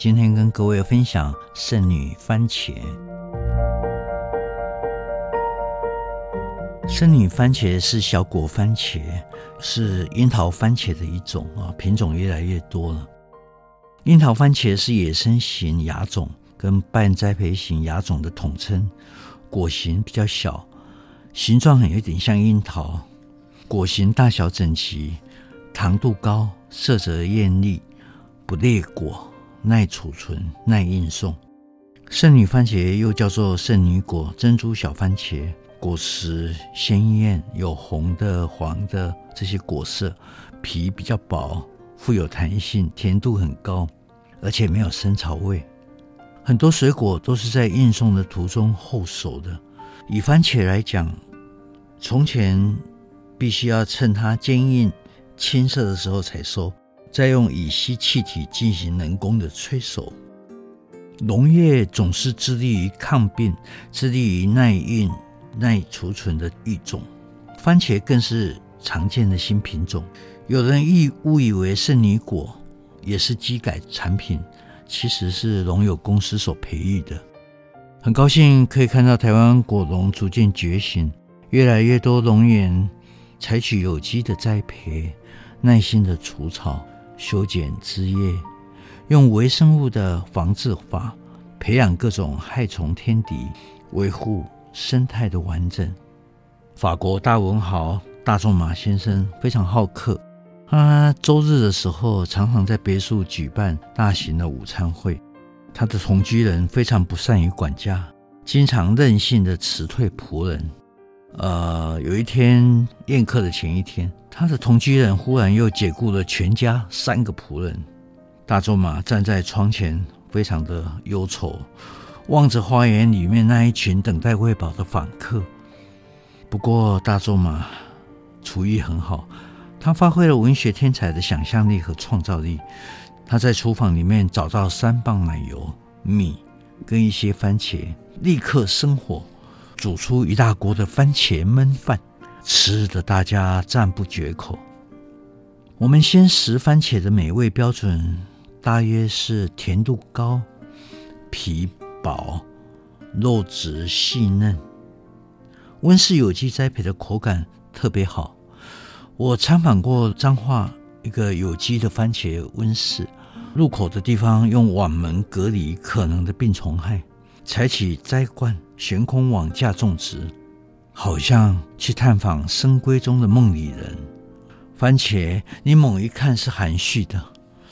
今天跟各位分享圣女番茄。圣女番茄是小果番茄，是樱桃番茄的一种啊，品种越来越多了。樱桃番茄是野生型芽种跟半栽培型芽种的统称，果形比较小，形状很有点像樱桃，果形大小整齐，糖度高，色泽艳丽，不裂果。耐储存、耐运送。圣女番茄又叫做圣女果、珍珠小番茄，果实鲜艳，有红的、黄的这些果色，皮比较薄，富有弹性，甜度很高，而且没有生草味。很多水果都是在运送的途中后熟的。以番茄来讲，从前必须要趁它坚硬、青涩的时候才收。再用乙烯气体进行人工的催熟。农业总是致力于抗病、致力于耐运、耐储存的育种，番茄更是常见的新品种。有人误误以为圣女果也是基改产品，其实是农友公司所培育的。很高兴可以看到台湾果农逐渐觉醒，越来越多农员采取有机的栽培，耐心的除草。修剪枝叶，用微生物的防治法培养各种害虫天敌，维护生态的完整。法国大文豪大仲马先生非常好客，他周日的时候常常在别墅举办大型的午餐会。他的同居人非常不善于管家，经常任性的辞退仆人。呃，有一天宴客的前一天，他的同居人忽然又解雇了全家三个仆人。大仲马站在窗前，非常的忧愁，望着花园里面那一群等待喂饱的访客。不过大仲马厨艺很好，他发挥了文学天才的想象力和创造力。他在厨房里面找到三磅奶油、米跟一些番茄，立刻生火。煮出一大锅的番茄焖饭，吃的大家赞不绝口。我们鲜食番茄的美味标准，大约是甜度高、皮薄、肉质细嫩。温室有机栽培的口感特别好。我参访过彰化一个有机的番茄温室，入口的地方用网门隔离可能的病虫害。采取栽灌、悬空网架种植，好像去探访深闺中的梦里人。番茄，你猛一看是含蓄的，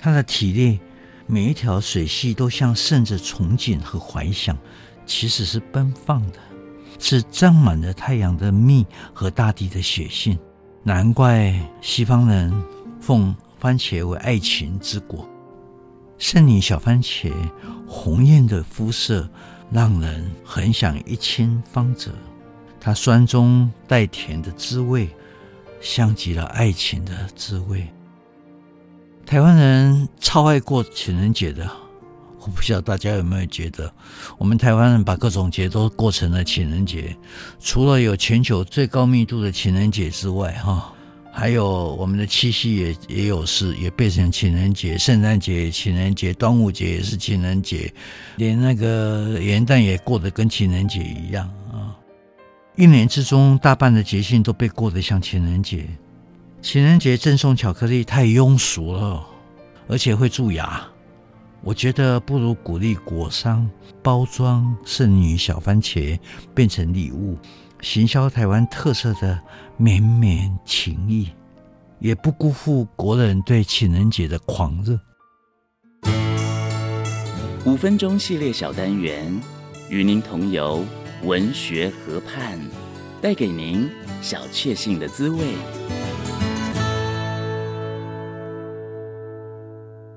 它的体内每一条水系都像渗着憧憬和怀想，其实是奔放的，是沾满了太阳的蜜和大地的血性。难怪西方人奉番茄为爱情之果。圣女小番茄，红艳的肤色。让人很想一亲芳泽，它酸中带甜的滋味，像极了爱情的滋味。台湾人超爱过情人节的，我不知道大家有没有觉得，我们台湾人把各种节都过成了情人节，除了有全球最高密度的情人节之外，哈。还有我们的七夕也也有事，也变成情人节，圣诞节、情人节，端午节也是情人节，连那个元旦也过得跟情人节一样啊！一年之中大半的节庆都被过得像情人节。情人节赠送巧克力太庸俗了，而且会蛀牙。我觉得不如鼓励果商包装圣女小番茄，变成礼物。行销台湾特色的绵绵情意，也不辜负国人对情人节的狂热。五分钟系列小单元，与您同游文学河畔，带给您小确幸的滋味。